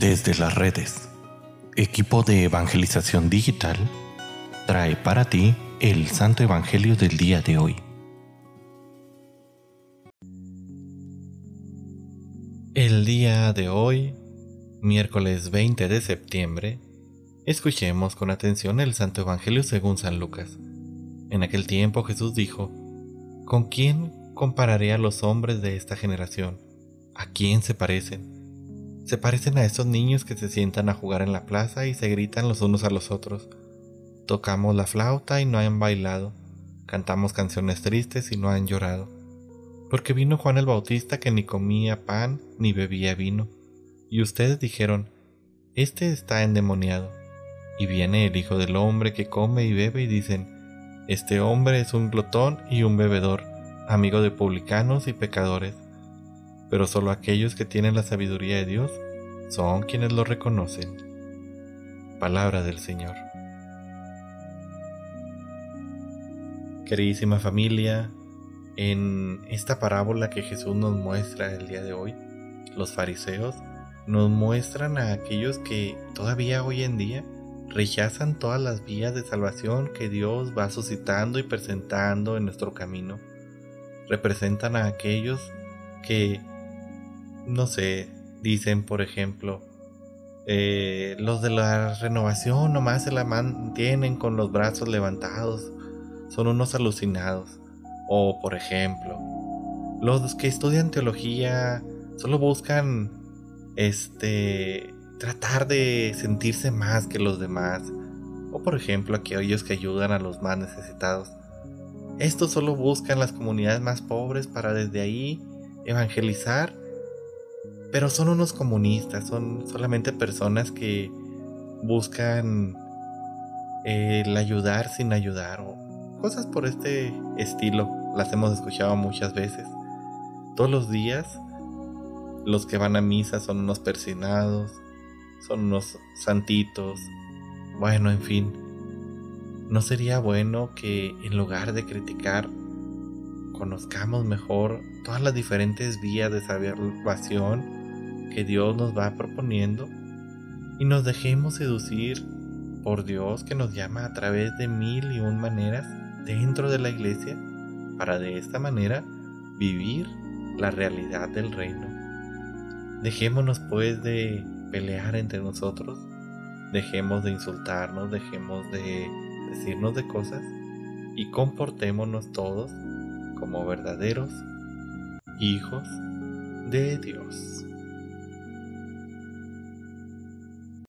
Desde las redes, equipo de evangelización digital trae para ti el Santo Evangelio del día de hoy. El día de hoy, miércoles 20 de septiembre, escuchemos con atención el Santo Evangelio según San Lucas. En aquel tiempo Jesús dijo, ¿Con quién compararé a los hombres de esta generación? ¿A quién se parecen? Se parecen a esos niños que se sientan a jugar en la plaza y se gritan los unos a los otros. Tocamos la flauta y no han bailado. Cantamos canciones tristes y no han llorado. Porque vino Juan el Bautista que ni comía pan ni bebía vino. Y ustedes dijeron, Este está endemoniado. Y viene el Hijo del Hombre que come y bebe y dicen, Este hombre es un glotón y un bebedor, amigo de publicanos y pecadores pero solo aquellos que tienen la sabiduría de Dios son quienes lo reconocen. Palabra del Señor. Queridísima familia, en esta parábola que Jesús nos muestra el día de hoy, los fariseos nos muestran a aquellos que todavía hoy en día rechazan todas las vías de salvación que Dios va suscitando y presentando en nuestro camino. Representan a aquellos que no sé, dicen por ejemplo, eh, los de la renovación nomás se la mantienen con los brazos levantados, son unos alucinados. O por ejemplo, los que estudian teología solo buscan este tratar de sentirse más que los demás. O por ejemplo, aquellos que ayudan a los más necesitados. Estos solo buscan las comunidades más pobres para desde ahí evangelizar pero son unos comunistas, son solamente personas que buscan el ayudar sin ayudar o cosas por este estilo. Las hemos escuchado muchas veces. Todos los días los que van a misa son unos persinados, son unos santitos. Bueno, en fin. ¿No sería bueno que en lugar de criticar conozcamos mejor todas las diferentes vías de salvación que Dios nos va proponiendo y nos dejemos seducir por Dios que nos llama a través de mil y un maneras dentro de la iglesia para de esta manera vivir la realidad del reino. Dejémonos pues de pelear entre nosotros, dejemos de insultarnos, dejemos de decirnos de cosas y comportémonos todos como verdaderos hijos de Dios.